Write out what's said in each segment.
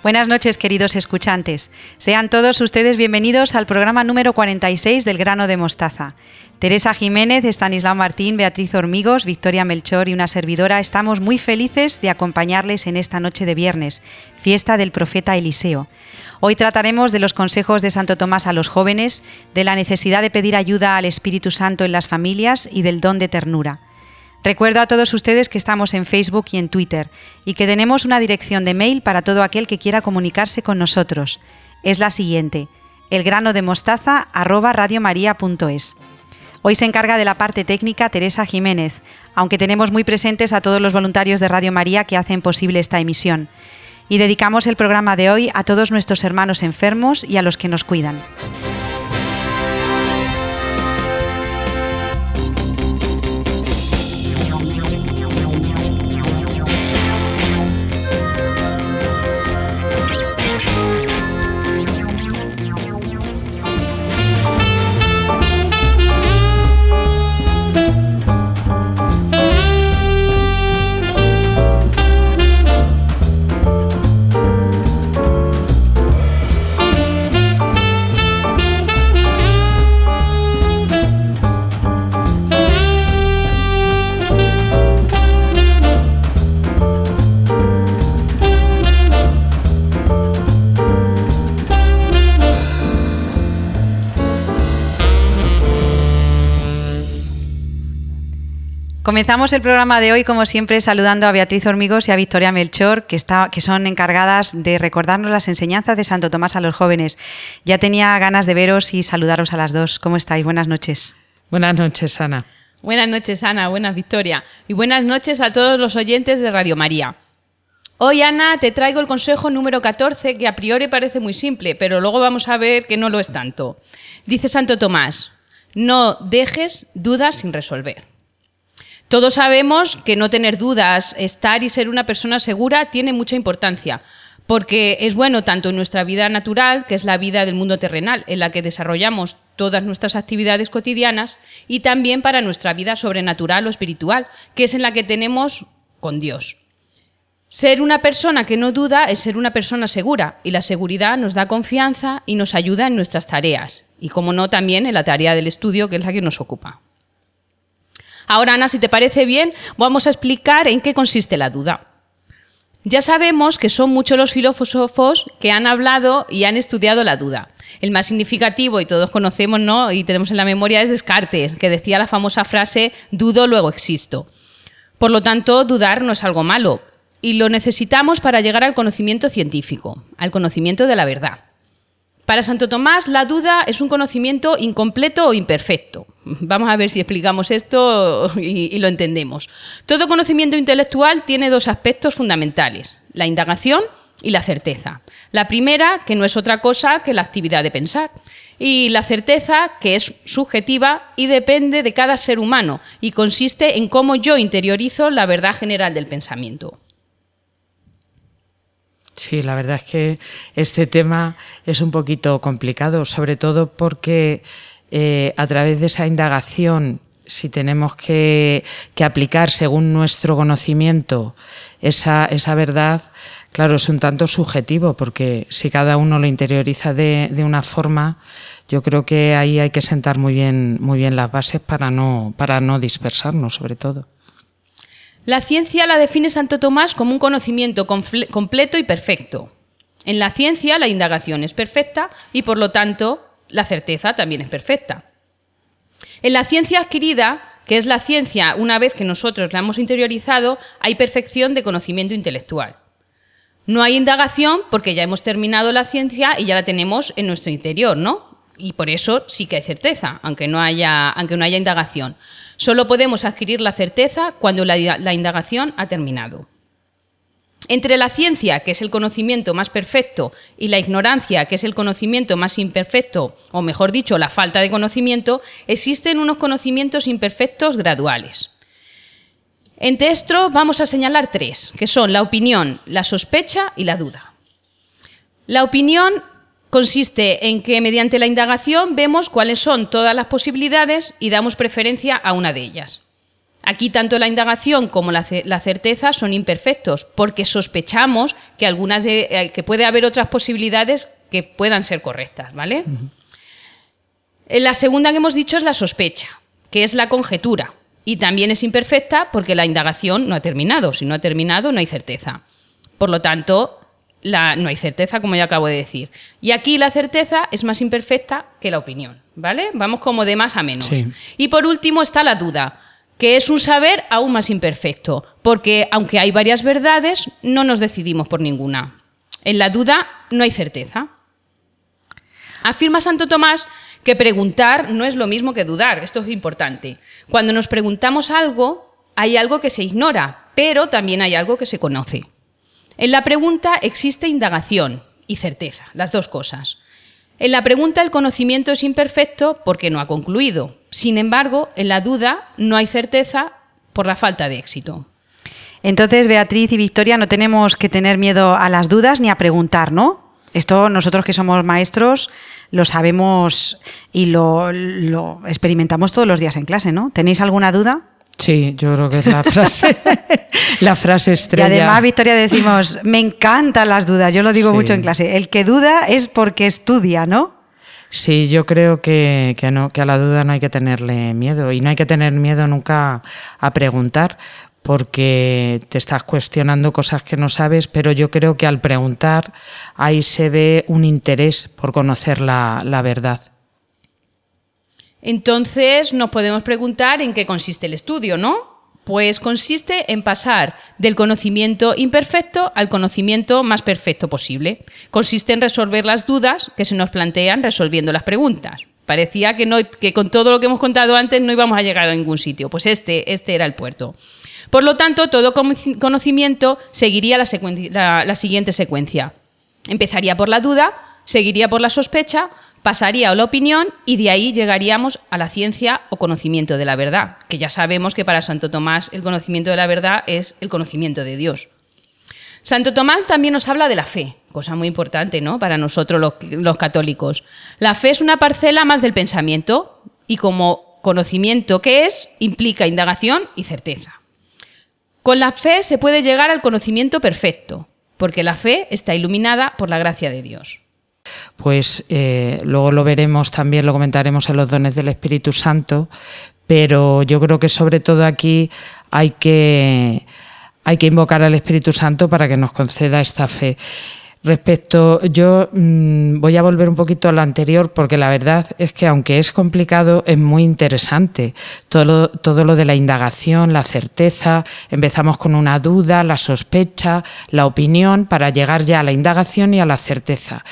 Buenas noches, queridos escuchantes. Sean todos ustedes bienvenidos al programa número 46 del grano de mostaza. Teresa Jiménez, Estanislao Martín, Beatriz Hormigos, Victoria Melchor y una servidora estamos muy felices de acompañarles en esta noche de viernes, fiesta del profeta Eliseo. Hoy trataremos de los consejos de Santo Tomás a los jóvenes, de la necesidad de pedir ayuda al Espíritu Santo en las familias y del don de ternura. Recuerdo a todos ustedes que estamos en Facebook y en Twitter y que tenemos una dirección de mail para todo aquel que quiera comunicarse con nosotros. Es la siguiente: elgranodemostaza@radiomaria.es. Hoy se encarga de la parte técnica Teresa Jiménez, aunque tenemos muy presentes a todos los voluntarios de Radio María que hacen posible esta emisión. Y dedicamos el programa de hoy a todos nuestros hermanos enfermos y a los que nos cuidan. Comenzamos el programa de hoy, como siempre, saludando a Beatriz Hormigos y a Victoria Melchor, que, está, que son encargadas de recordarnos las enseñanzas de Santo Tomás a los jóvenes. Ya tenía ganas de veros y saludaros a las dos. ¿Cómo estáis? Buenas noches. Buenas noches, Ana. Buenas noches, Ana. Buenas, Victoria. Y buenas noches a todos los oyentes de Radio María. Hoy, Ana, te traigo el consejo número 14, que a priori parece muy simple, pero luego vamos a ver que no lo es tanto. Dice Santo Tomás, no dejes dudas sin resolver. Todos sabemos que no tener dudas, estar y ser una persona segura tiene mucha importancia, porque es bueno tanto en nuestra vida natural, que es la vida del mundo terrenal, en la que desarrollamos todas nuestras actividades cotidianas, y también para nuestra vida sobrenatural o espiritual, que es en la que tenemos con Dios. Ser una persona que no duda es ser una persona segura, y la seguridad nos da confianza y nos ayuda en nuestras tareas, y como no también en la tarea del estudio, que es la que nos ocupa. Ahora, Ana, si te parece bien, vamos a explicar en qué consiste la duda. Ya sabemos que son muchos los filósofos que han hablado y han estudiado la duda. El más significativo, y todos conocemos ¿no? y tenemos en la memoria, es Descartes, que decía la famosa frase dudo, luego existo. Por lo tanto, dudar no es algo malo, y lo necesitamos para llegar al conocimiento científico, al conocimiento de la verdad. Para Santo Tomás, la duda es un conocimiento incompleto o imperfecto. Vamos a ver si explicamos esto y, lo entendemos. Todo conocimiento intelectual tiene dos aspectos fundamentales, la indagación y la certeza. La primera, que no es otra cosa que la actividad de pensar, y la certeza, que es subjetiva y depende de cada ser humano, y consiste en cómo yo interiorizo la verdad general del pensamiento. Sí, la verdad es que este tema es un poquito complicado, sobre todo porque eh, a través de esa indagación, si tenemos que, aplicar según nuestro conocimiento esa, esa, verdad, claro, es un tanto subjetivo, porque si cada uno lo interioriza de, de, una forma, yo creo que ahí hay que sentar muy bien, muy bien las bases para no, para no dispersarnos, sobre todo. La ciencia la define Santo Tomás como un conocimiento completo y perfecto. En la ciencia la indagación es perfecta y por lo tanto la certeza también es perfecta. En la ciencia adquirida, que es la ciencia una vez que nosotros la hemos interiorizado, hay perfección de conocimiento intelectual. No hay indagación porque ya hemos terminado la ciencia y ya la tenemos en nuestro interior, ¿no? Y por eso sí que hay certeza, aunque no haya, indagación. Solo podemos adquirir la certeza cuando la, indagación ha terminado. Entre la ciencia, que es el conocimiento más perfecto, y la ignorancia, que es el conocimiento más imperfecto, o mejor dicho, la falta de conocimiento, existen unos conocimientos imperfectos graduales. Entre estos vamos a señalar tres, que son la opinión, la sospecha y la duda. La opinión consiste en que mediante la indagación vemos cuáles son todas las posibilidades y damos preferencia a una de ellas. Aquí tanto la indagación como la, certeza son imperfectos, porque sospechamos que, algunas de, eh, que puede haber otras posibilidades que puedan ser correctas, ¿vale? Eh, la segunda que hemos dicho es la sospecha, que es la conjetura, y también es imperfecta porque la indagación no ha terminado. Si no ha terminado, no hay certeza. Por lo tanto, no hay certeza, como ya acabo de decir. Y aquí la certeza es más imperfecta que la opinión, ¿vale? Vamos como de más a menos. Y por último está la duda, que es un saber aún más imperfecto, porque aunque hay varias verdades, no nos decidimos por ninguna. En la duda no hay certeza. Afirma Santo Tomás que preguntar no es lo mismo que dudar, esto es importante. Cuando nos preguntamos algo, hay algo que se ignora, pero también hay algo que se conoce. En la pregunta existe indagación y certeza, las dos cosas. En la pregunta el conocimiento es imperfecto porque no ha concluido. Sin embargo, en la duda no hay certeza por la falta de éxito. Entonces, Beatriz y Victoria, no tenemos que tener miedo a las dudas ni a preguntar, ¿no? Esto nosotros que somos maestros lo sabemos y lo, lo experimentamos todos los días en clase, ¿no? ¿Tenéis alguna duda? Sí, yo creo que es la frase, la frase estrella. Y además, Victoria, decimos, me encantan las dudas, yo lo digo mucho en clase, el que duda es porque estudia, ¿no? Sí, yo creo que, no, que a la duda no hay que tenerle miedo y no hay que tener miedo nunca a preguntar porque te estás cuestionando cosas que no sabes, pero yo creo que al preguntar ahí se ve un interés por conocer la, la verdad. Entonces nos podemos preguntar en qué consiste el estudio, ¿no? Pues consiste en pasar del conocimiento imperfecto al conocimiento más perfecto posible. Consiste en resolver las dudas que se nos plantean resolviendo las preguntas. Parecía que, no, que con todo lo que hemos contado antes no íbamos a llegar a ningún sitio. Pues este, este era el puerto. Por lo tanto, todo conocimiento seguiría la, la siguiente secuencia. Empezaría por la duda, seguiría por la sospecha, pasaría a la opinión y de ahí llegaríamos a la ciencia o conocimiento de la verdad, que ya sabemos que para Santo Tomás el conocimiento de la verdad es el conocimiento de Dios. Santo Tomás también nos habla de la fe, cosa muy importante ¿no? para nosotros los, los católicos. La fe es una parcela más del pensamiento y como conocimiento que es, implica indagación y certeza. Con la fe se puede llegar al conocimiento perfecto, porque la fe está iluminada por la gracia de Dios pues eh, luego lo veremos también, lo comentaremos en los dones del Espíritu Santo, pero yo creo que sobre todo aquí hay que, hay que invocar al Espíritu Santo para que nos conceda esta fe. Respecto, yo mm, voy a volver un poquito a lo anterior porque la verdad es que aunque es complicado, es muy interesante. Todo, todo lo de la indagación, la certeza, empezamos con una duda, la sospecha, la opinión, para llegar ya a la indagación y a la certeza.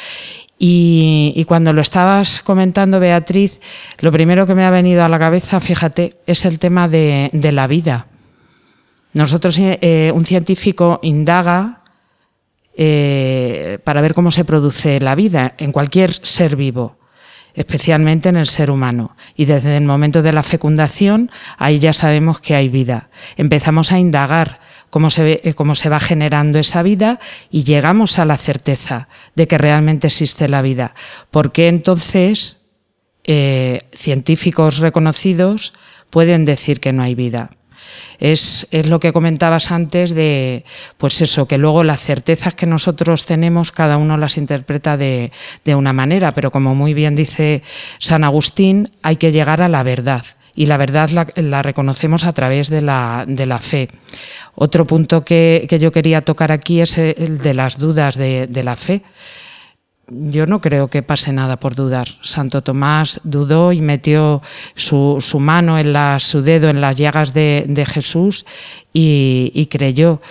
Y, cuando lo estabas comentando, Beatriz, lo primero que me ha venido a la cabeza, fíjate, es el tema de, la vida. Nosotros, eh, un científico indaga eh, para ver cómo se produce la vida en cualquier ser vivo, especialmente en el ser humano. Y desde el momento de la fecundación, ahí ya sabemos que hay vida. Empezamos a indagar cómo se, eh, cómo se va generando esa vida y llegamos a la certeza de que realmente existe la vida. Porque entonces eh, científicos reconocidos pueden decir que no hay vida? Es, es, lo que comentabas antes de, pues eso, que luego las certezas que nosotros tenemos, cada uno las interpreta de, de una manera, pero como muy bien dice San Agustín, hay que llegar a la verdad y la verdad la, reconocemos a través de la, de la fe. Otro punto que, yo quería tocar aquí es el de las dudas de, la fe. Yo no creo que pase nada por dudar. Santo Tomás dudó y metió su, mano, en la, su dedo en las llagas de, Jesús y, y creyó.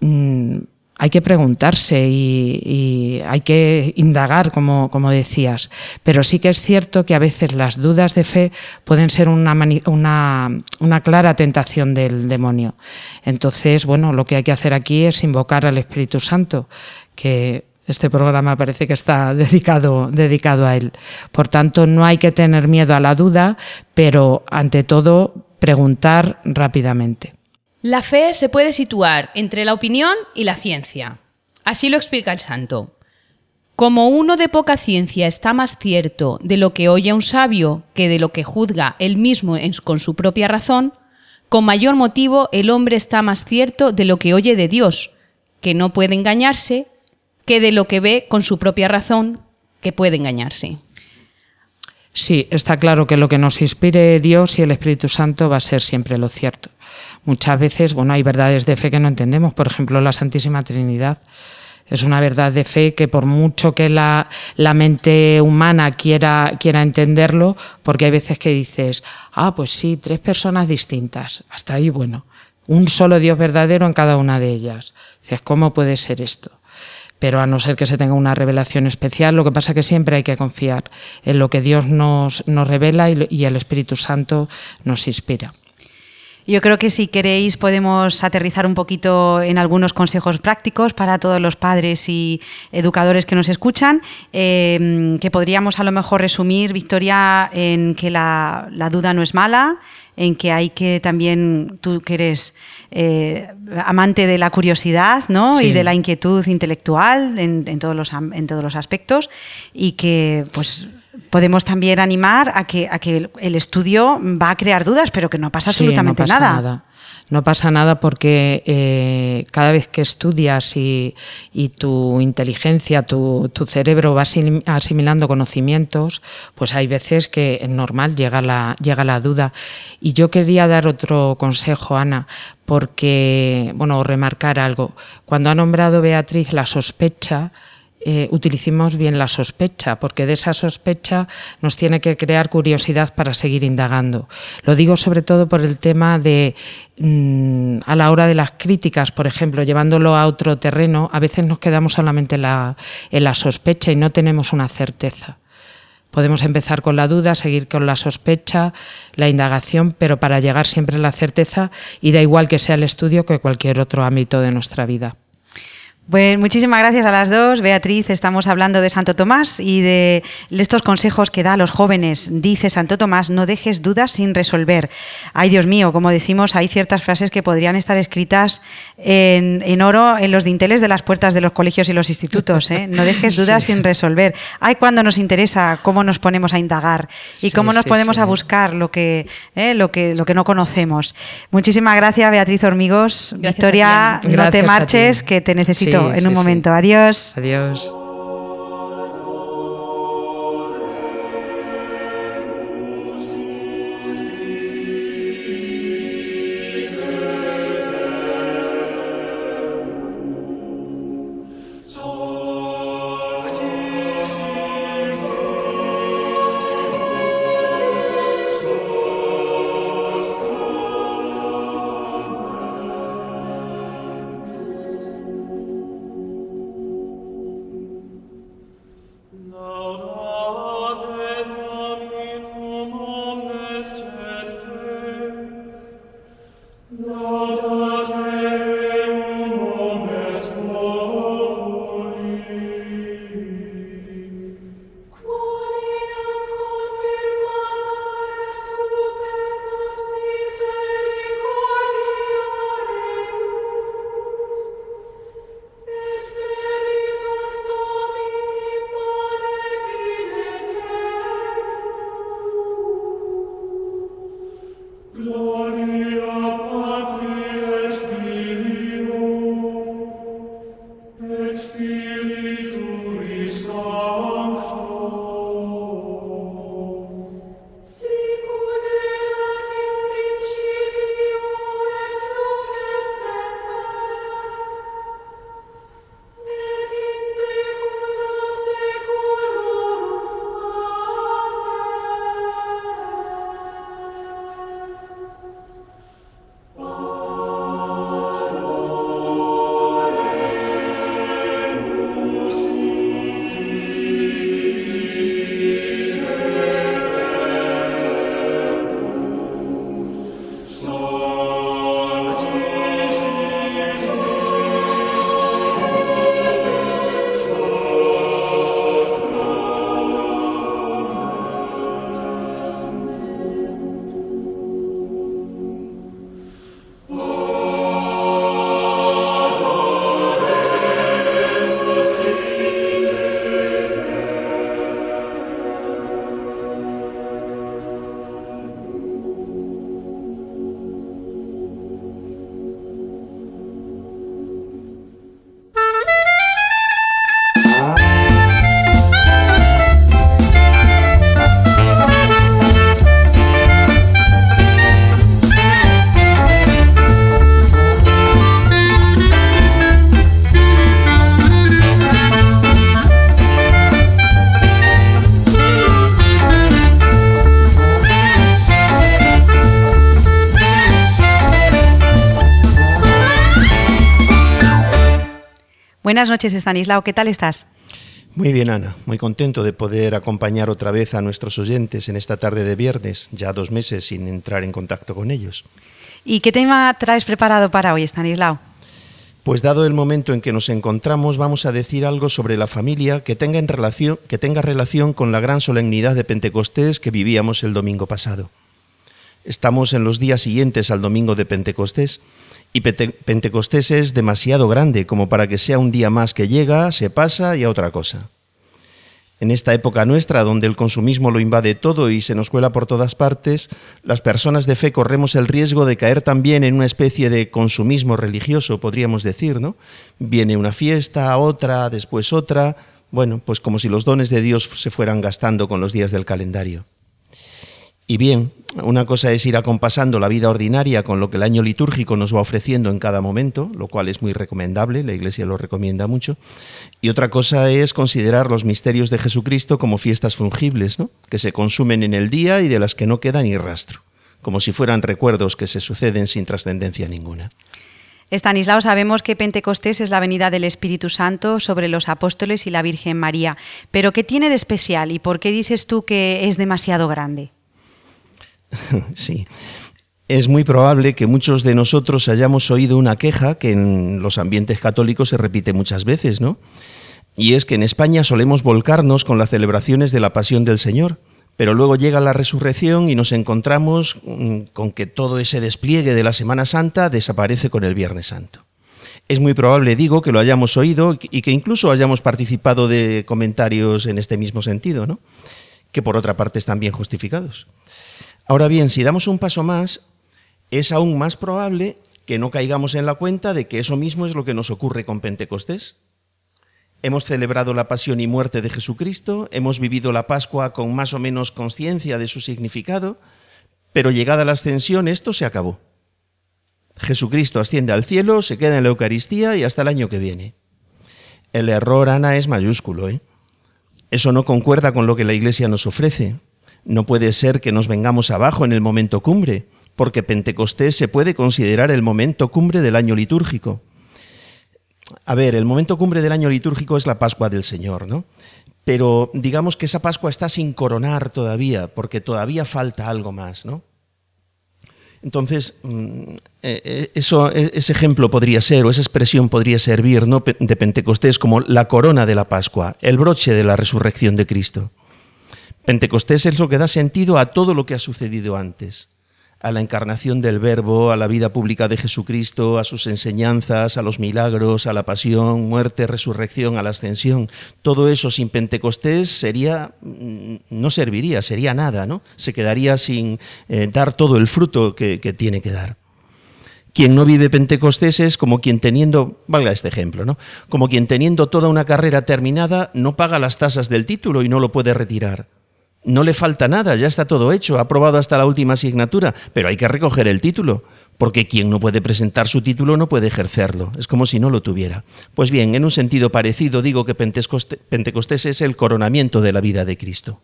Mm, hay que preguntarse y, hay que indagar, como, decías. Pero sí que es cierto que a veces las dudas de fe pueden ser una, una, clara tentación del demonio. Entonces, bueno, lo que hay que hacer aquí es invocar al Espíritu Santo, que este programa parece que está dedicado a él. Por tanto, no hay que tener miedo a la duda, pero ante todo preguntar rápidamente. La fe se puede situar entre la opinión y la ciencia. Así lo explica el santo. Como uno de poca ciencia está más cierto de lo que oye un sabio que de lo que juzga él mismo con su propia razón, Con mayor motivo, el hombre está más cierto de lo que oye de Dios, que no puede engañarse, que de lo que ve con su propia razón, que puede engañarse. Sí, está claro que lo que nos inspire Dios y el Espíritu Santo va a ser siempre lo cierto. Muchas veces, bueno, hay verdades de fe que no entendemos, por ejemplo, la Santísima Trinidad. Es una verdad de fe que por mucho que la, la, mente humana quiera, quiera entenderlo, porque hay veces que dices, ah, pues sí, tres personas distintas, hasta ahí, bueno, un solo Dios verdadero en cada una de ellas. Dices, ¿cómo puede ser esto? Pero a no ser que se tenga una revelación especial, lo que pasa es que siempre hay que confiar en lo que Dios nos, nos revela y, el Espíritu Santo nos inspira. Yo creo que si queréis podemos aterrizar un poquito en algunos consejos prácticos para todos los padres y educadores que nos escuchan, eh, que podríamos a lo mejor resumir, Victoria, en que la, duda no es mala, en que hay que también, tú que eres eh, amante de la curiosidad ¿no? Sí. y de la inquietud intelectual en, en, todos los, en todos los aspectos y que pues podemos también animar a que, a que el estudio va a crear dudas, pero que no pasa sí, absolutamente no pasa nada. nada. No pasa nada porque eh, cada vez que estudias y, y tu inteligencia, tu, tu, cerebro va asimilando conocimientos, pues hay veces que es normal, llega la, llega la duda. Y yo quería dar otro consejo, Ana, porque, bueno, remarcar algo. Cuando ha nombrado Beatriz la sospecha, eh, utilicemos bien la sospecha, porque de esa sospecha nos tiene que crear curiosidad para seguir indagando. Lo digo sobre todo por el tema de, mmm, a la hora de las críticas, por ejemplo, llevándolo a otro terreno, a veces nos quedamos solamente en la, en la sospecha y no tenemos una certeza. Podemos empezar con la duda, seguir con la sospecha, la indagación, pero para llegar siempre a la certeza y da igual que sea el estudio que cualquier otro ámbito de nuestra vida. Pues muchísimas gracias a las dos. Beatriz, estamos hablando de Santo Tomás y de estos consejos que da a los jóvenes. Dice Santo Tomás, no dejes dudas sin resolver. Ay, Dios mío, como decimos, hay ciertas frases que podrían estar escritas en, en oro en los dinteles de las puertas de los colegios y los institutos. ¿eh? No dejes dudas sí. sin resolver. Ay, cuando nos interesa cómo nos ponemos a indagar y sí, cómo nos sí, ponemos a buscar lo que, ¿eh? lo, que, lo que no conocemos. Muchísimas gracias, Beatriz Hormigos. Gracias Victoria, no te marches, que te necesito en un momento. Adiós. Adiós. Buenas noches, Estanislao, ¿qué tal estás? Muy bien, Ana. Muy contento de poder acompañar otra vez a nuestros oyentes en esta tarde de viernes, ya dos meses sin entrar en contacto con ellos. ¿Y qué tema traes preparado para hoy, Stanislao? Pues dado el momento en que nos encontramos, vamos a decir algo sobre la familia que tenga, en relación, que tenga relación con la gran solemnidad de Pentecostés que vivíamos el domingo pasado. Estamos en los días siguientes al domingo de Pentecostés y Pentecostés es demasiado grande como para que sea un día más que llega, se pasa y a otra cosa. En esta época nuestra, donde el consumismo lo invade todo y se nos cuela por todas partes, las personas de fe corremos el riesgo de caer también en una especie de consumismo religioso, podríamos decir, ¿no? Viene una fiesta, otra, después otra, bueno, pues como si los dones de Dios se fueran gastando con los días del calendario. Y bien, una cosa es ir acompasando la vida ordinaria con lo que el año litúrgico nos va ofreciendo en cada momento, lo cual es muy recomendable, la Iglesia lo recomienda mucho. Y otra cosa es considerar los misterios de Jesucristo como fiestas fungibles, ¿no? que se consumen en el día y de las que no queda ni rastro, como si fueran recuerdos que se suceden sin trascendencia ninguna. Estanislao, sabemos que Pentecostés es la venida del Espíritu Santo sobre los apóstoles y la Virgen María, pero ¿qué tiene de especial y por qué dices tú que es demasiado grande? sí. Es muy probable que muchos de nosotros hayamos oído una queja que en los ambientes católicos se repite muchas veces, ¿no? Y es que en España solemos volcarnos con las celebraciones de la Pasión del Señor, pero luego llega la resurrección y nos encontramos mm, con que todo ese despliegue de la Semana Santa desaparece con el Viernes Santo. Es muy probable, digo, que lo hayamos oído y que incluso hayamos participado de comentarios en este mismo sentido, ¿no? que por otra parte están bien justificados. Ahora bien, si damos un paso más, es aún más probable que no caigamos en la cuenta de que eso mismo es lo que nos ocurre con Pentecostés. Hemos celebrado la pasión y muerte de Jesucristo, hemos vivido la Pascua con más o menos conciencia de su significado, pero llegada la ascensión esto se acabó. Jesucristo asciende al cielo, se queda en la Eucaristía y hasta el año que viene. El error, Ana, es mayúsculo. ¿eh? Eso no concuerda con lo que la Iglesia nos ofrece. No puede ser que nos vengamos abajo en el momento cumbre, porque Pentecostés se puede considerar el momento cumbre del año litúrgico. A ver, el momento cumbre del año litúrgico es la Pascua del Señor, ¿no? Pero digamos que esa Pascua está sin coronar todavía, porque todavía falta algo más, ¿no? Entonces, mm, eh, eh, eso, e, ese ejemplo podría ser, o esa expresión podría servir ¿no? de Pentecostés como la corona de la Pascua, el broche de la resurrección de Cristo. Pentecostés es lo que da sentido a todo lo que ha sucedido antes, a la encarnación del Verbo, a la vida pública de Jesucristo, a sus enseñanzas, a los milagros, a la pasión, muerte, resurrección, a la ascensión. Todo eso sin Pentecostés sería, mm, no serviría, sería nada, ¿no? Se quedaría sin eh, dar todo el fruto que, que tiene que dar. Quien no vive Pentecostés es como quien teniendo, valga este ejemplo, ¿no? Como quien teniendo toda una carrera terminada no paga las tasas del título y no lo puede retirar no le falta nada, ya está todo hecho, ha aprobado hasta la última asignatura, pero hay que recoger el título, porque quien no puede presentar su título no puede ejercerlo, es como si no lo tuviera. Pues bien, en un sentido parecido digo que Pentecostés es el coronamiento de la vida de Cristo.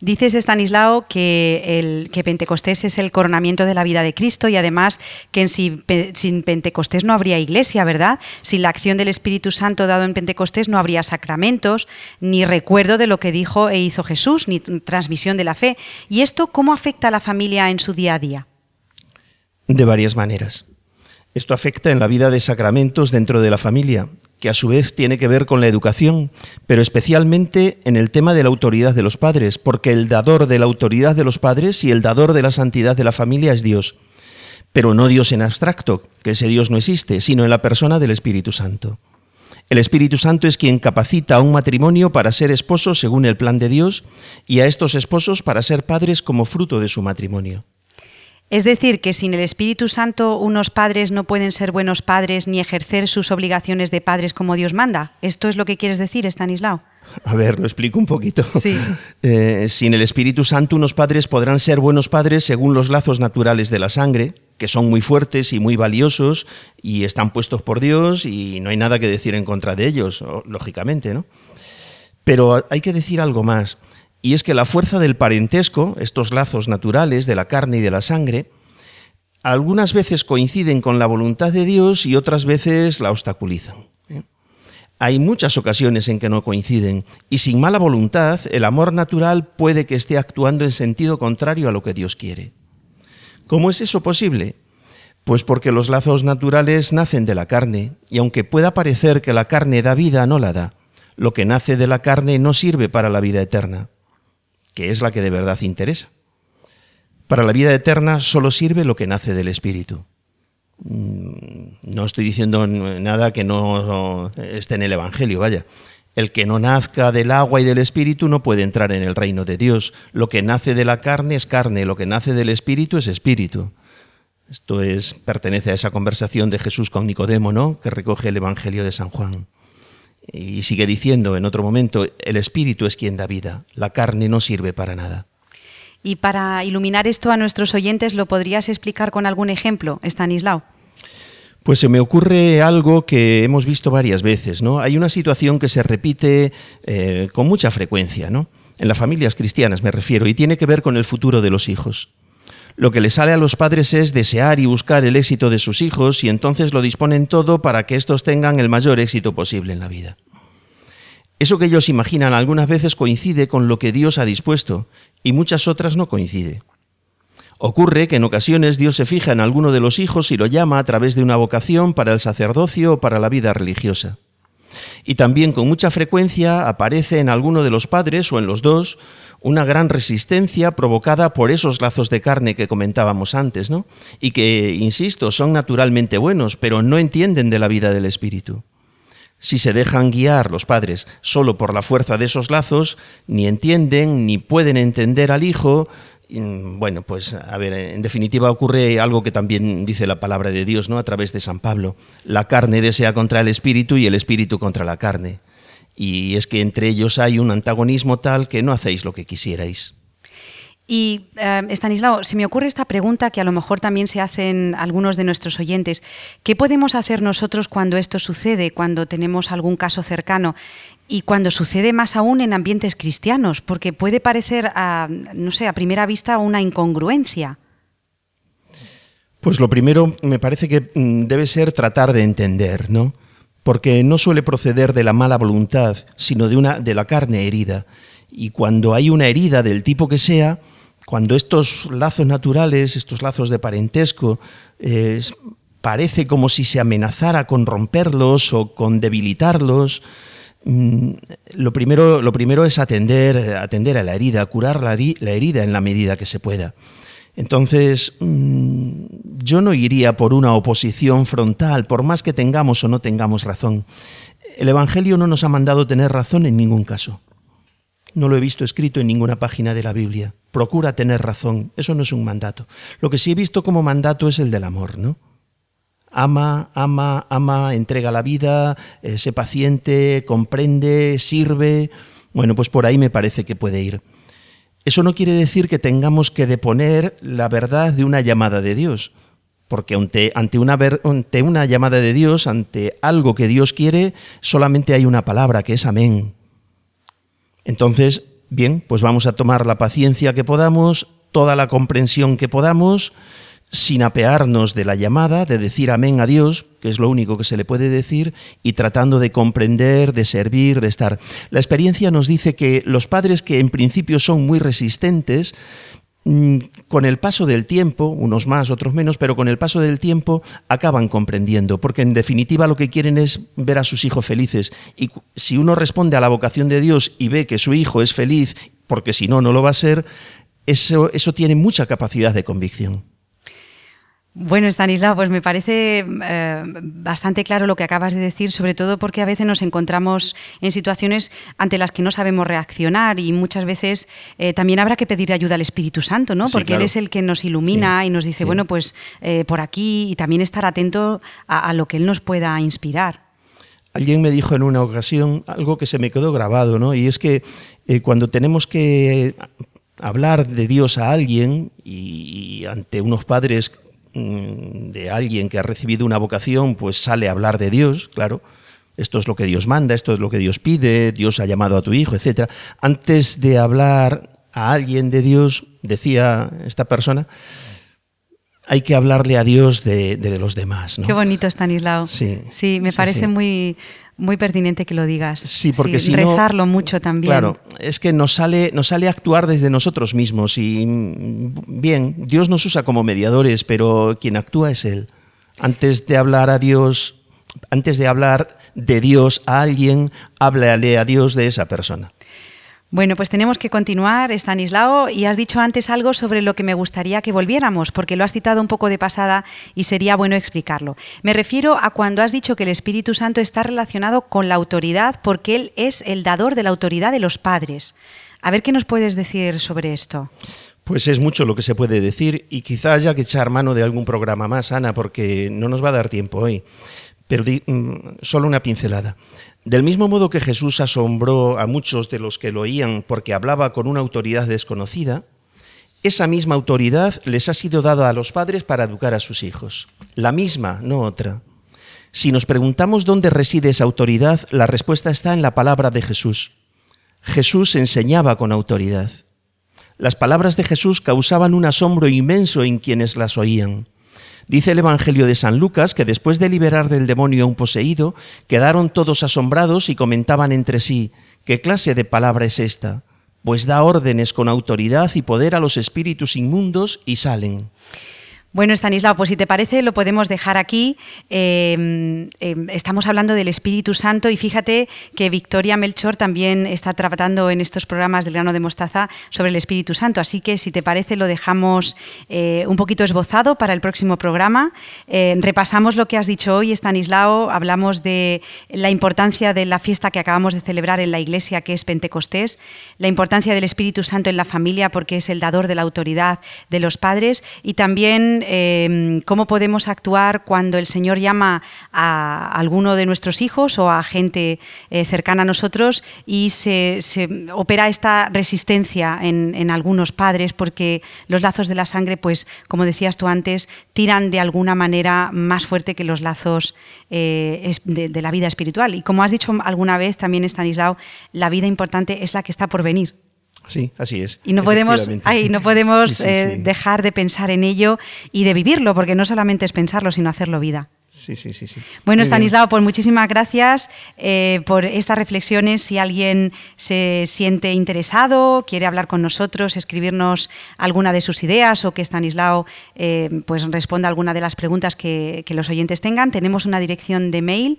Dices, Estanislao, que, el, que Pentecostés es el coronamiento de la vida de Cristo y además que sin, sin, Pentecostés no habría iglesia, ¿verdad? Sin la acción del Espíritu Santo dado en Pentecostés no habría sacramentos, ni recuerdo de lo que dijo e hizo Jesús, ni transmisión de la fe. ¿Y esto cómo afecta a la familia en su día a día? De varias maneras. Esto afecta en la vida de sacramentos dentro de la familia, que a su vez tiene que ver con la educación, pero especialmente en el tema de la autoridad de los padres, porque el dador de la autoridad de los padres y el dador de la santidad de la familia es Dios. Pero no Dios en abstracto, que ese Dios no existe, sino en la persona del Espíritu Santo. El Espíritu Santo es quien capacita a un matrimonio para ser esposos según el plan de Dios y a estos esposos para ser padres como fruto de su matrimonio. Es decir, que sin el Espíritu Santo unos padres no pueden ser buenos padres ni ejercer sus obligaciones de padres como Dios manda. ¿Esto es lo que quieres decir, Stanislao? A ver, lo explico un poquito. Sí. Eh, sin el Espíritu Santo unos padres podrán ser buenos padres según los lazos naturales de la sangre, que son muy fuertes y muy valiosos y están puestos por Dios y no hay nada que decir en contra de ellos, lógicamente, ¿no? Pero hay que decir algo más. Y es que la fuerza del parentesco, estos lazos naturales de la carne y de la sangre, algunas veces coinciden con la voluntad de Dios y otras veces la obstaculizan. ¿eh? Hay muchas ocasiones en que no coinciden y sin mala voluntad el amor natural puede que esté actuando en sentido contrario a lo que Dios quiere. ¿Cómo es eso posible? Pues porque los lazos naturales nacen de la carne y aunque pueda parecer que la carne da vida, no la da. Lo que nace de la carne no sirve para la vida eterna, que es la que de verdad interesa. Para la vida eterna solo sirve lo que nace del Espíritu. Mm, no estoy diciendo nada que no esté en el Evangelio, vaya. El que no nazca del agua y del Espíritu no puede entrar en el reino de Dios. Lo que nace de la carne es carne, lo que nace del Espíritu es Espíritu. Esto es, pertenece a esa conversación de Jesús con Nicodemo, ¿no? que recoge el Evangelio de San Juan. Y sigue diciendo en otro momento, el Espíritu es quien da vida, la carne no sirve para nada. Y para iluminar esto a nuestros oyentes, ¿lo podrías explicar con algún ejemplo, Stanislao? Pues se me ocurre algo que hemos visto varias veces, ¿no? Hay una situación que se repite eh, con mucha frecuencia, ¿no? En las familias cristianas me refiero, y tiene que ver con el futuro de los hijos. Lo que les sale a los padres es desear y buscar el éxito de sus hijos y entonces lo disponen todo para que estos tengan el mayor éxito posible en la vida. Eso que ellos imaginan algunas veces coincide con lo que Dios ha dispuesto y muchas otras no coincide. Ocurre que en ocasiones Dios se fija en alguno de los hijos y lo llama a través de una vocación para el sacerdocio o para la vida religiosa. Y también con mucha frecuencia aparece en alguno de los padres o en los dos una gran resistencia provocada por esos lazos de carne que comentábamos antes, ¿no? Y que, insisto, son naturalmente buenos, pero no entienden de la vida del espíritu. Si se dejan guiar los padres solo por la fuerza de esos lazos, ni entienden ni pueden entender al hijo, bueno, pues a ver, en definitiva ocurre algo que también dice la palabra de Dios, ¿no? A través de San Pablo. La carne desea contra el espíritu y el espíritu contra la carne. Y es que entre ellos hay un antagonismo tal que no hacéis lo que quisierais. Y, eh, Stanislao, se me ocurre esta pregunta que a lo mejor también se hacen algunos de nuestros oyentes. ¿Qué podemos hacer nosotros cuando esto sucede, cuando tenemos algún caso cercano? y cuando sucede más aún en ambientes cristianos, porque puede parecer, a, no sé, a primera vista una incongruencia. Pues lo primero me parece que mm, debe ser tratar de entender, ¿no? Porque no suele proceder de la mala voluntad, sino de una de la carne herida. Y cuando hay una herida del tipo que sea, cuando estos lazos naturales, estos lazos de parentesco, eh, parece como si se amenazara con romperlos o con debilitarlos, Mm, lo primero, lo primero es atender, atender a la herida, curar la, herida en la medida que se pueda. Entonces, mm, yo no iría por una oposición frontal, por más que tengamos o no tengamos razón. El Evangelio no nos ha mandado tener razón en ningún caso. No lo he visto escrito en ninguna página de la Biblia. Procura tener razón. Eso no es un mandato. Lo que sí he visto como mandato es el del amor, ¿no? ama, ama, ama, entrega la vida, eh, sé paciente, comprende, sirve. Bueno, pues por ahí me parece que puede ir. Eso no quiere decir que tengamos que deponer la verdad de una llamada de Dios, porque ante, ante, una, ante una llamada de Dios, ante algo que Dios quiere, solamente hay una palabra, que es amén. Entonces, bien, pues vamos a tomar la paciencia que podamos, toda la comprensión que podamos, sin apearnos de la llamada, de decir amén a Dios, que es lo único que se le puede decir, y tratando de comprender, de servir, de estar. La experiencia nos dice que los padres que en principio son muy resistentes, mm, con el paso del tiempo, unos más, otros menos, pero con el paso del tiempo acaban comprendiendo, porque en definitiva lo que quieren es ver a sus hijos felices. Y si uno responde a la vocación de Dios y ve que su hijo es feliz, porque si no, no lo va a ser, eso, eso tiene mucha capacidad de convicción. Bueno, Stanislao, pues me parece eh, bastante claro lo que acabas de decir, sobre todo porque a veces nos encontramos en situaciones ante las que no sabemos reaccionar y muchas veces eh, también habrá que pedir ayuda al Espíritu Santo, ¿no? Porque Él es el que nos ilumina y nos dice, bueno, pues eh, por aquí y también estar atento a, lo que Él nos pueda inspirar. Alguien me dijo en una ocasión algo que se me quedó grabado, ¿no? Y es que cuando tenemos que hablar de Dios a alguien y ante unos padres de alguien que ha recibido una vocación, pues sale a hablar de Dios, claro. Esto es lo que Dios manda, esto es lo que Dios pide, Dios ha llamado a tu hijo, etc. Antes de hablar a alguien de Dios, decía esta persona, hay que hablarle a Dios de, los demás. Qué bonito, Stanislao. Sí, sí me parece Muy, Muy pertinente que lo digas. Sí, porque si rezarlo mucho también. Claro, es que nos sale, nos sale actuar desde nosotros mismos y mm, bien, Dios nos usa como mediadores, pero quien actúa es Él. Antes de hablar a Dios, antes de hablar de Dios a alguien, háblale a Dios de esa persona. Bueno, pues tenemos que continuar, Stanislao, y has dicho antes algo sobre lo que me gustaría que volviéramos, porque lo has citado un poco de pasada y sería bueno explicarlo. Me refiero a cuando has dicho que el Espíritu Santo está relacionado con la autoridad porque Él es el dador de la autoridad de los padres. A ver qué nos puedes decir sobre esto. Pues es mucho lo que se puede decir y quizá haya que echar mano de algún programa más, Ana, porque no nos va a dar tiempo hoy. Pero mm, solo una pincelada. Del mismo modo que Jesús asombró a muchos de los que lo oían porque hablaba con una autoridad desconocida, esa misma autoridad les ha sido dada a los padres para educar a sus hijos. La misma, no otra. Si nos preguntamos dónde reside esa autoridad, la respuesta está en la palabra de Jesús. Jesús enseñaba con autoridad. Las palabras de Jesús causaban un asombro inmenso en quienes las oían. Dice el Evangelio de San Lucas que después de liberar del demonio a un poseído, quedaron todos asombrados y comentaban entre sí, ¿qué clase de palabra es esta? Pues da órdenes con autoridad y poder a los espíritus inmundos y salen. Bueno, Stanislao, pues si te parece, lo podemos dejar aquí. Em, em, estamos hablando del Espíritu Santo y fíjate que Victoria Melchor también está tratando en estos programas del grano de mostaza sobre el Espíritu Santo. Así que si te parece, lo dejamos eh, un poquito esbozado para el próximo programa. Eh, repasamos lo que has dicho hoy, Stanislao. Hablamos de la importancia de la fiesta que acabamos de celebrar en la iglesia, que es Pentecostés, la importancia del Espíritu Santo en la familia, porque es el dador de la autoridad de los padres, y también Em, cómo podemos actuar cuando el Señor llama a alguno de nuestros hijos o a gente eh, cercana a nosotros y se, opera esta resistencia en, algunos padres porque los lazos de la sangre, pues como decías tú antes, tiran de alguna manera más fuerte que los lazos eh, de, de la vida espiritual. Y como has dicho alguna vez también, Stanislao, la vida importante es la que está por venir. Sí, así es. Y no podemos, ay, no podemos eh, dejar de pensar en ello y de vivirlo, porque no solamente es pensarlo, sino hacerlo vida. Sí, sí, sí. sí. Bueno, Stanislao, pues muchísimas gracias eh, por estas reflexiones. Si alguien se siente interesado, quiere hablar con nosotros, escribirnos alguna de sus ideas o que Stanislao eh, pues responda alguna de las preguntas que, que los oyentes tengan, tenemos una dirección de mail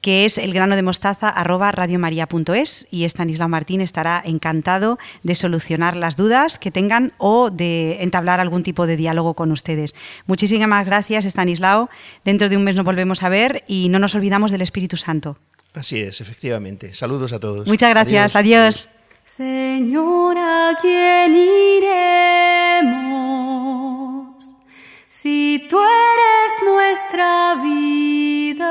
que es el grano de mostaza arroba radiomaria.es y Estanislao Martín estará encantado de solucionar las dudas que tengan o de entablar algún tipo de diálogo con ustedes. Muchísimas gracias, Estanislao. Dentro de un mes nos volvemos a ver y no nos olvidamos del Espíritu Santo. Así es, efectivamente. Saludos a todos. Muchas gracias. Adiós. Señora, ¿quién iremos? Si tú eres nuestra vida.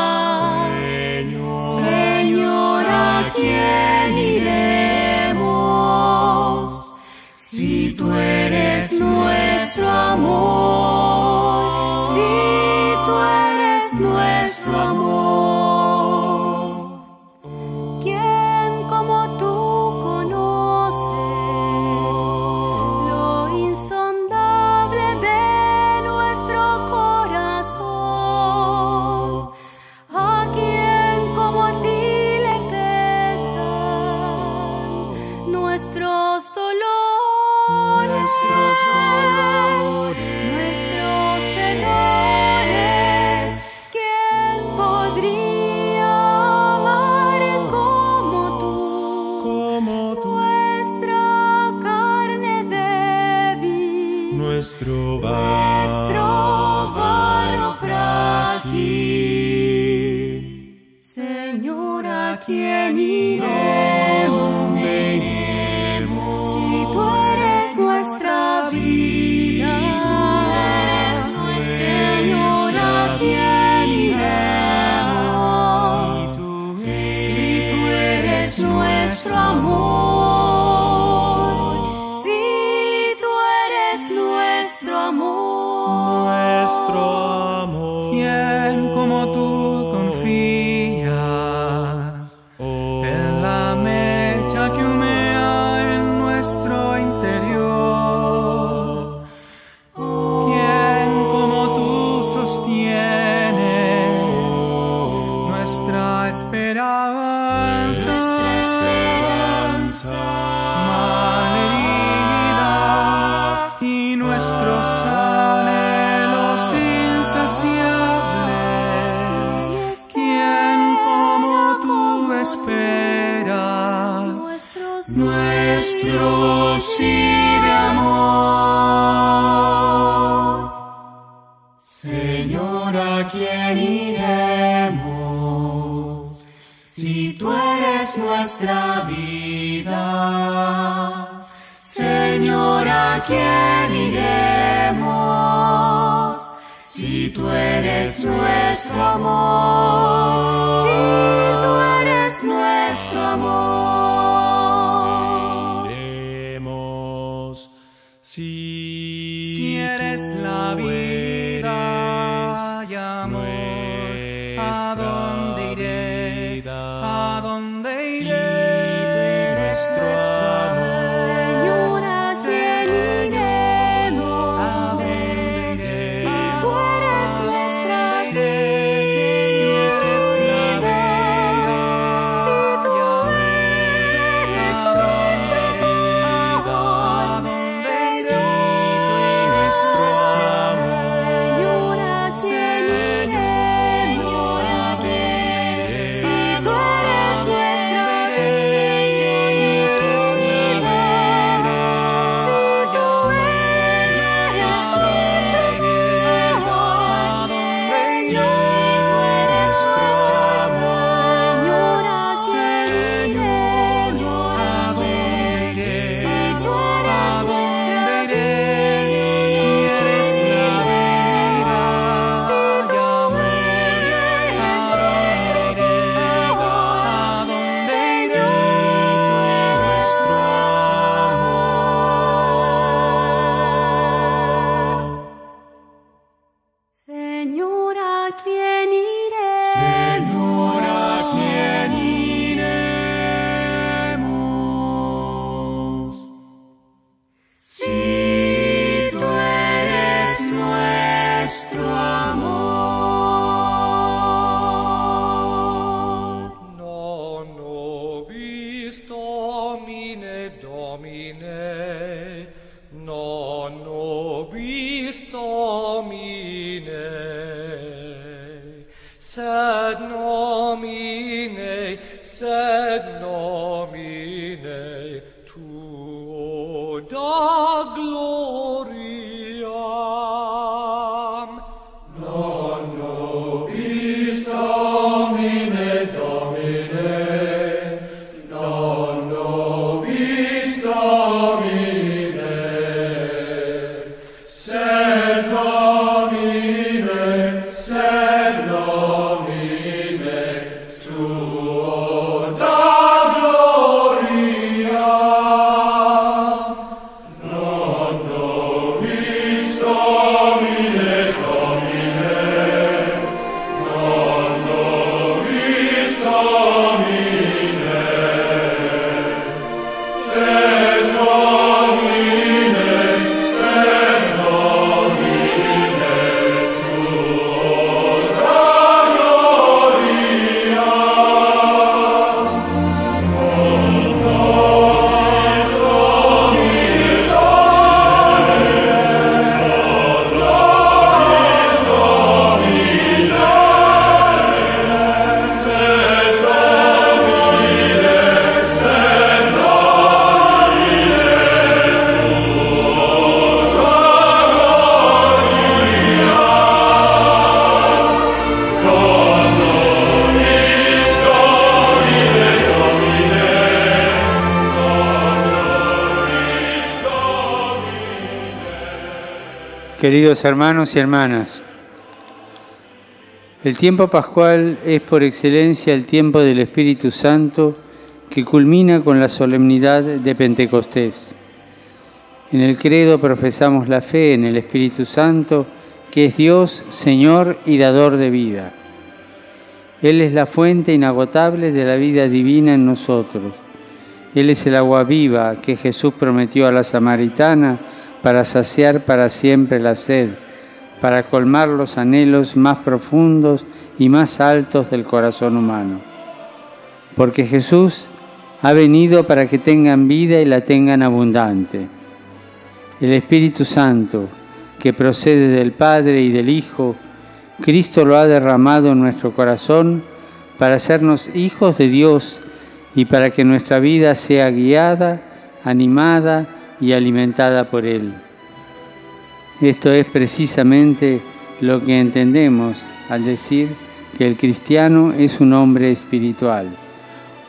Queridos hermanos y hermanas, el tiempo pascual es por excelencia el tiempo del Espíritu Santo que culmina con la solemnidad de Pentecostés. En el credo profesamos la fe en el Espíritu Santo, que es Dios, Señor y dador de vida. Él es la fuente inagotable de la vida divina en nosotros. Él es el agua viva que Jesús prometió a la samaritana para saciar para siempre la sed, para colmar los anhelos más profundos y más altos del corazón humano. Porque Jesús ha venido para que tengan vida y la tengan abundante. El Espíritu Santo, que procede del Padre y del Hijo, Cristo lo ha derramado en nuestro corazón para hacernos hijos de Dios y para que nuestra vida sea guiada, animada y alimentada por Él. Esto es precisamente lo que entendemos al decir que el cristiano es un hombre espiritual,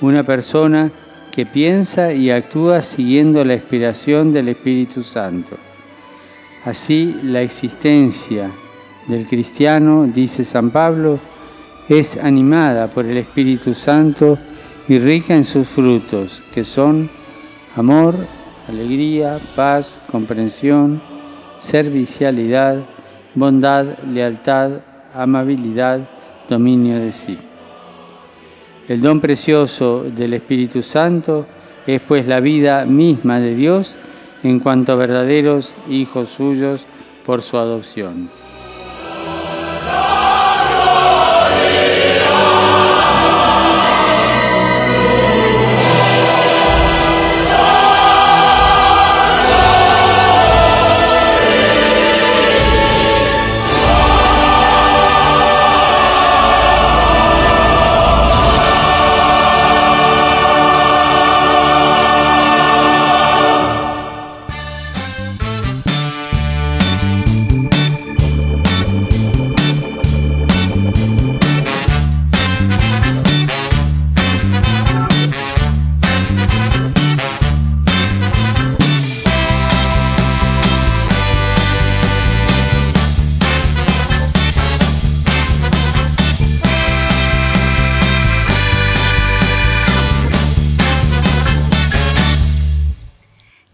una persona que piensa y actúa siguiendo la inspiración del Espíritu Santo. Así, la existencia del cristiano, dice San Pablo, es animada por el Espíritu Santo y rica en sus frutos, que son amor, alegría, paz, comprensión, servicialidad, bondad, lealtad, amabilidad, dominio de sí. El don precioso del Espíritu Santo es pues la vida misma de Dios en cuanto a verdaderos hijos suyos por su adopción.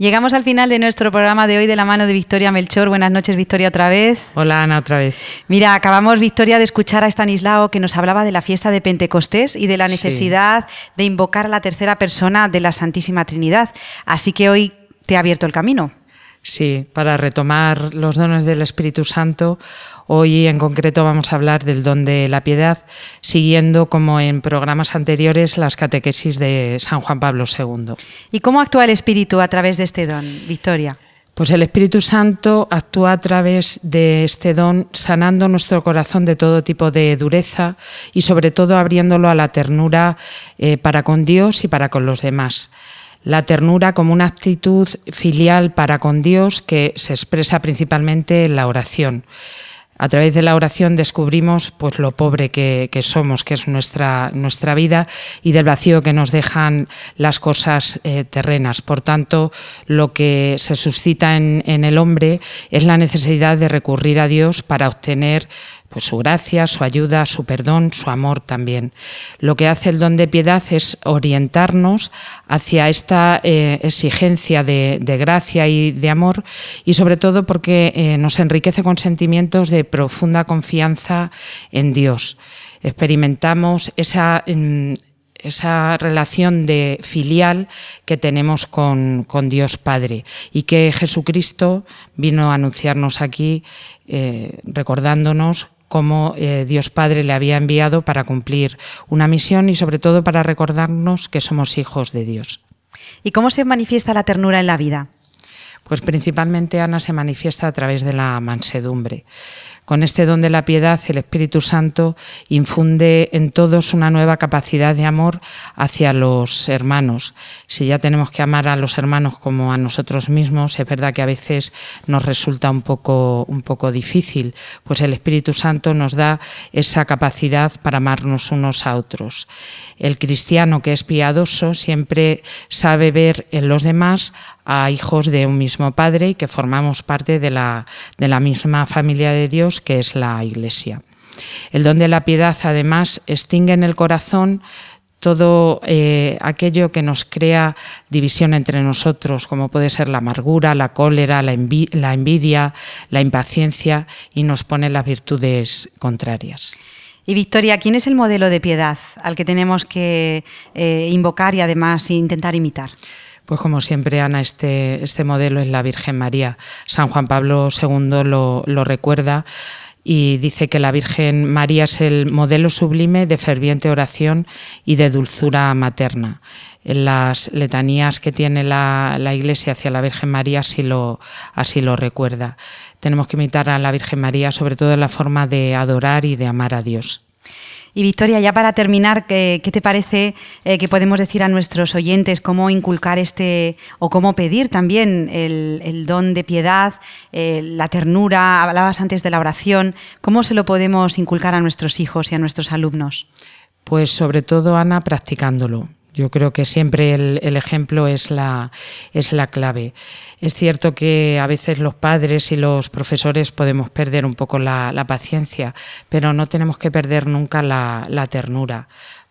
Llegamos al final de nuestro programa de hoy de la mano de Victoria Melchor. Buenas noches, Victoria, otra vez. Hola, Ana, otra vez. Mira, acabamos, Victoria, de escuchar a Stanislao que nos hablaba de la fiesta de Pentecostés y de la Sí. necesidad de invocar a la tercera persona de la Santísima Trinidad. Así que hoy te ha abierto el camino. Sí, para retomar los dones del Espíritu Santo, hoy en concreto vamos a hablar del don de la piedad, siguiendo como en programas anteriores las catequesis de San Juan Pablo II. ¿Y cómo actúa el Espíritu a través de este don, Victoria? Pues el Espíritu Santo actúa a través de este don sanando nuestro corazón de todo tipo de dureza y sobre todo abriéndolo a la ternura eh, para con Dios y para con los demás. La ternura como una actitud filial para con Dios que se expresa principalmente en la oración. A través de la oración descubrimos pues, lo pobre que, somos, que es nuestra, nuestra vida, y del vacío que nos dejan las cosas eh, terrenas. Por tanto, lo que se suscita en el hombre es la necesidad de recurrir a Dios para obtener pues su gracia, su ayuda, su perdón, su amor también. Lo que hace el don de piedad es orientarnos hacia esta eh, exigencia de, de, gracia y de amor y sobre todo porque eh, nos enriquece con sentimientos de profunda confianza en Dios. Experimentamos esa... Mm, esa relación de filial que tenemos con, con, Dios Padre y que Jesucristo vino a anunciarnos aquí eh, recordándonos cómo eh, Dios Padre le había enviado para cumplir una misión y sobre todo para recordarnos que somos hijos de Dios. ¿Y cómo se manifiesta la ternura en la vida? Pues principalmente Ana se manifiesta a través de la mansedumbre. Con este don de la piedad, el Espíritu Santo infunde en todos una nueva capacidad de amor hacia los hermanos. Si ya tenemos que amar a los hermanos como a nosotros mismos, es verdad que a veces nos resulta un poco, un poco difícil, pues el Espíritu Santo nos da esa capacidad para amarnos unos a otros. El cristiano que es piadoso siempre sabe ver en los demás a hijos de un mismo Padre y que formamos parte de la, de la misma familia de Dios que es la Iglesia. El don de la piedad, además, extingue en el corazón todo eh, aquello que nos crea división entre nosotros, como puede ser la amargura, la cólera, la, envi la envidia, la impaciencia, y nos pone las virtudes contrarias. Y Victoria, ¿quién es el modelo de piedad al que tenemos que eh, invocar y además intentar imitar? Pues como siempre, Ana, este, este modelo es la Virgen María. San Juan Pablo II lo, recuerda y dice que la Virgen María es el modelo sublime de ferviente oración y de dulzura materna. En las letanías que tiene la, la Iglesia hacia la Virgen María así lo, así lo recuerda. Tenemos que imitar a la Virgen María, sobre todo en la forma de adorar y de amar a Dios. Y Victoria, ya para terminar, ¿qué, te parece eh, que podemos decir a nuestros oyentes cómo inculcar este o cómo pedir también el, el don de piedad, eh, la ternura? Hablabas antes de la oración. ¿Cómo se lo podemos inculcar a nuestros hijos y a nuestros alumnos? Pues sobre todo, Ana, practicándolo. Yo creo que siempre el, ejemplo es la, es la clave. Es cierto que a veces los padres y los profesores podemos perder un poco la, paciencia, pero no tenemos que perder nunca la ternura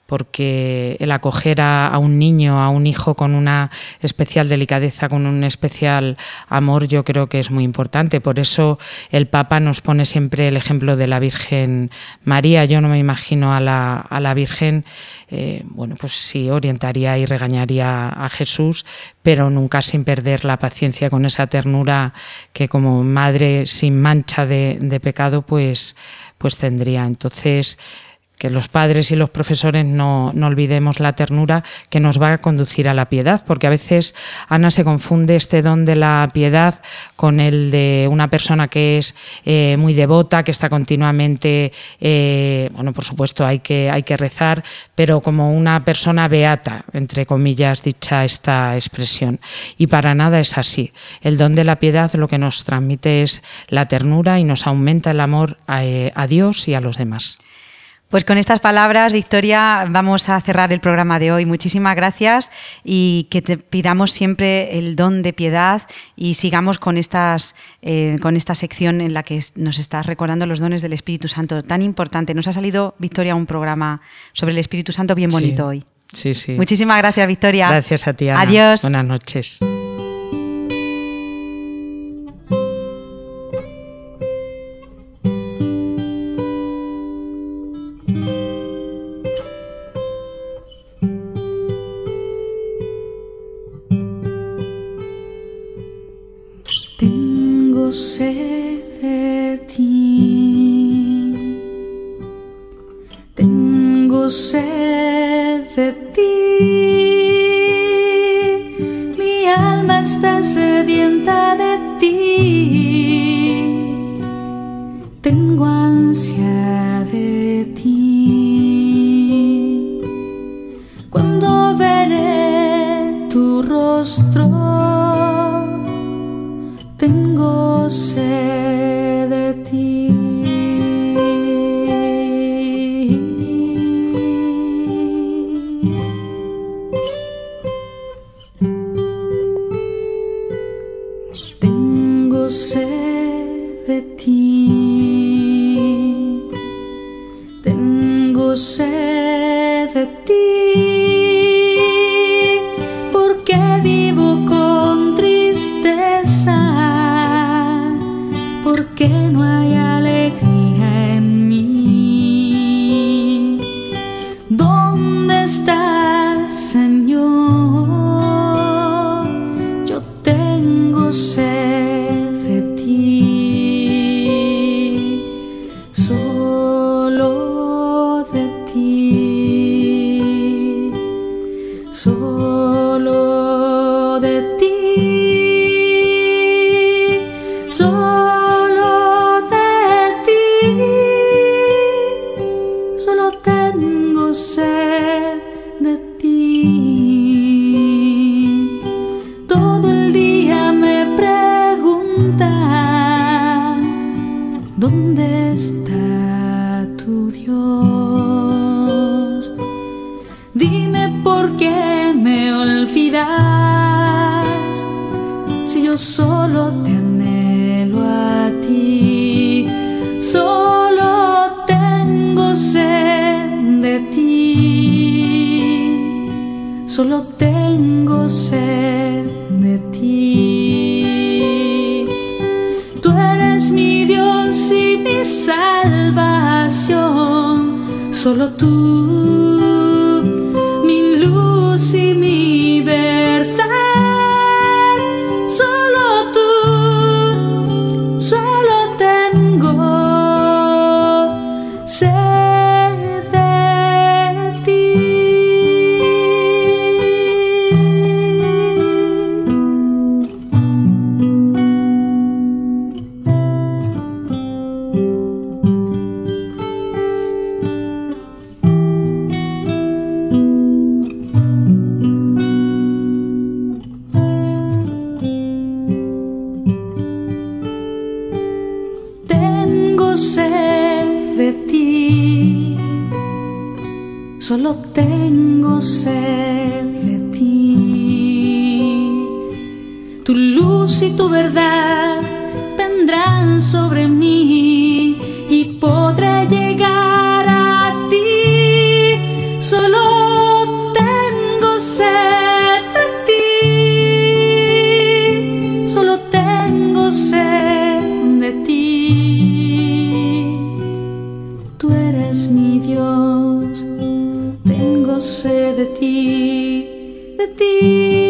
porque el acoger a, un niño, a un hijo con una especial delicadeza, con un especial amor, yo creo que es muy importante. Por eso el Papa nos pone siempre el ejemplo de la Virgen María. Yo no me imagino a la, a la Virgen, eh, bueno, pues sí, orientaría y regañaría a Jesús, pero nunca sin perder la paciencia con esa ternura que como madre sin mancha de, de pecado, pues, pues tendría. Entonces, que los padres y los profesores no, olvidemos la ternura que nos va a conducir a la piedad, porque a veces, Ana, se confunde este don de la piedad con el de una persona que es eh, muy devota, que está continuamente, eh, bueno, por supuesto hay que, hay que rezar, pero como una persona beata, entre comillas, dicha esta expresión. Y para nada es así. El don de la piedad lo que nos transmite es la ternura y nos aumenta el amor a, eh, a Dios y a los demás. Pues con estas palabras, Victoria, vamos a cerrar el programa de hoy. Muchísimas gracias y que te pidamos siempre el don de piedad y sigamos con, estas, eh, con esta sección en la que nos estás recordando los dones del Espíritu Santo, tan importante. Nos ha salido, Victoria, un programa sobre el Espíritu Santo bien bonito sí, hoy. Sí, sí. Muchísimas gracias, Victoria. Gracias a ti, Ana. Adiós. Buenas noches. Rostro tengo sed Solo tengo sed de ti. Tú eres mi Dios y mi salvación. Solo tú, the tea.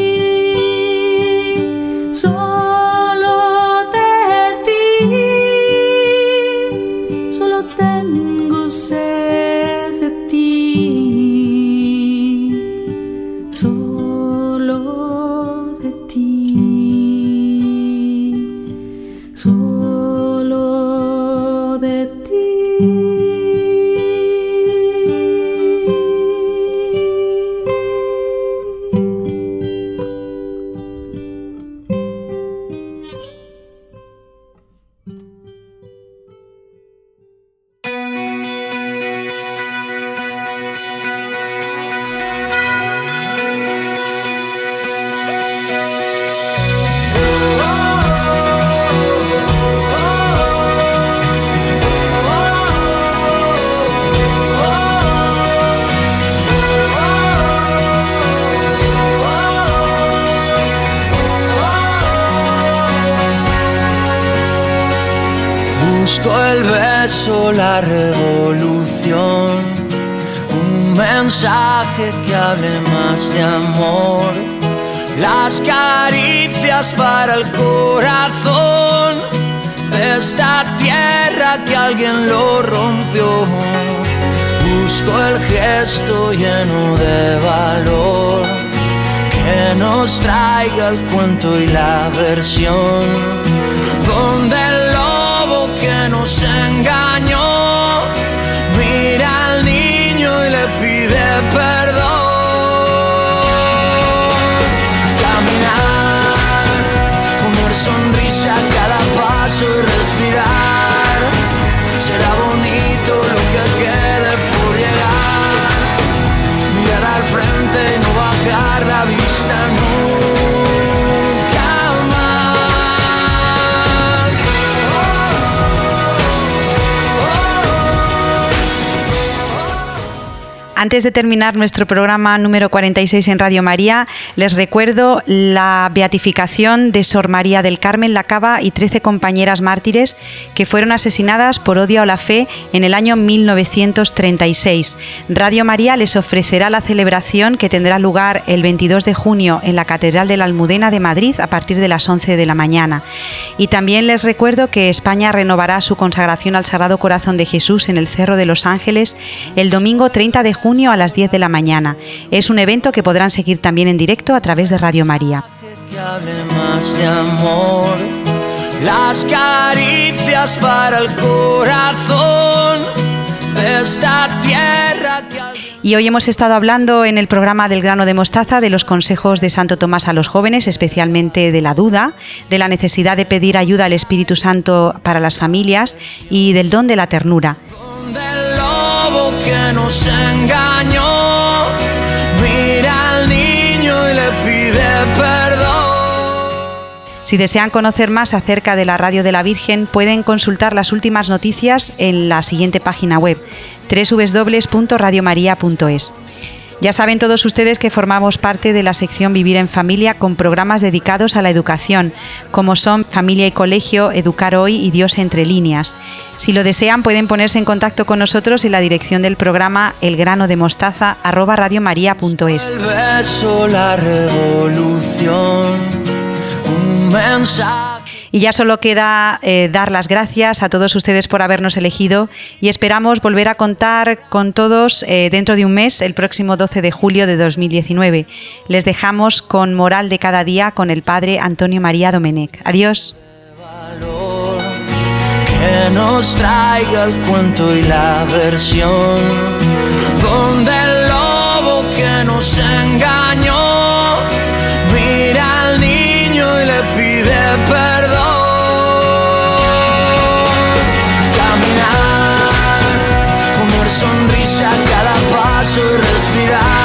Antes de terminar nuestro programa número 46 en Radio María, les recuerdo la beatificación de Sor María del Carmen Lacaba y 13 compañeras mártires que fueron asesinadas por odio a la fe en el año 1936. Radio María les ofrecerá la celebración que tendrá lugar el 22 de junio en la Catedral de la Almudena de Madrid a partir de las 11 de la mañana. Y también les recuerdo que España renovará su consagración al Sagrado Corazón de Jesús en el Cerro de los Ángeles el domingo 30 de junio a las 10 de la mañana. Es un evento que podrán seguir también en directo a través de Radio María. que hable más de amor, las caricias para el corazón de esta tierra que Y hoy hemos estado hablando en el programa del grano de mostaza de los consejos de Santo Tomás a los jóvenes, especialmente de la duda, de la necesidad de pedir ayuda al Espíritu Santo para las familias y del don de la ternura. Que nos engañó mira al niño y le pide perdón. Si desean conocer más acerca de la Radio de la Virgen, pueden consultar las últimas noticias en la siguiente página web, www.radiomaria.es. Ya saben todos ustedes que formamos parte de la sección Vivir en Familia con programas dedicados a la educación, como son Familia y Colegio, Educar Hoy y Dios entre líneas. Si lo desean pueden ponerse en contacto con nosotros en la dirección del programa. El beso, la revolución, un mensaje. Y ya solo queda eh, dar las gracias a todos ustedes por habernos elegido y esperamos volver a contar con todos eh, dentro de un mes, el próximo 12 de julio de 2019. Les dejamos con Moral de cada día con el Padre Antonio María Domenech. Adiós. Que nos traiga el cuento y la versión donde el lobo que nos engañó mira al niño y le pide perdón. respirar.